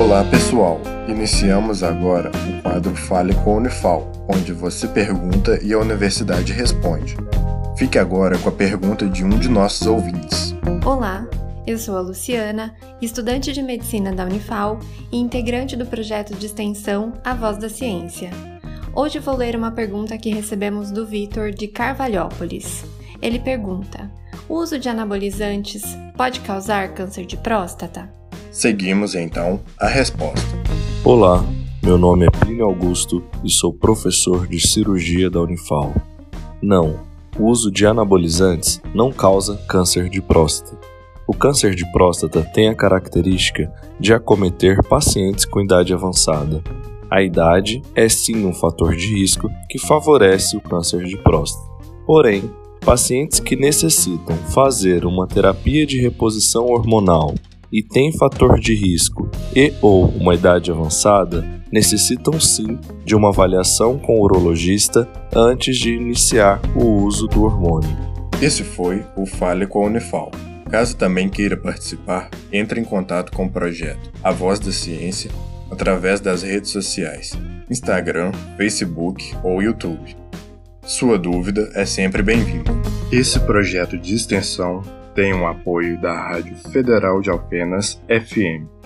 Olá pessoal, iniciamos agora o quadro Fale com a Unifal, onde você pergunta e a universidade responde. Fique agora com a pergunta de um de nossos ouvintes. Olá, eu sou a Luciana, estudante de medicina da Unifal e integrante do projeto de extensão A Voz da Ciência. Hoje vou ler uma pergunta que recebemos do Vitor de Carvalhópolis. Ele pergunta: O uso de anabolizantes pode causar câncer de próstata? Seguimos então a resposta. Olá, meu nome é Plínio Augusto e sou professor de cirurgia da Unifal. Não, o uso de anabolizantes não causa câncer de próstata. O câncer de próstata tem a característica de acometer pacientes com idade avançada. A idade é sim um fator de risco que favorece o câncer de próstata. Porém, pacientes que necessitam fazer uma terapia de reposição hormonal e têm fator de risco e ou uma idade avançada necessitam sim de uma avaliação com o urologista antes de iniciar o uso do hormônio. Esse foi o Fale com a Unifal. Caso também queira participar, entre em contato com o projeto A Voz da Ciência através das redes sociais, Instagram, Facebook ou YouTube. Sua dúvida é sempre bem-vinda. Esse projeto de extensão tem o apoio da Rádio Federal de Alpenas FM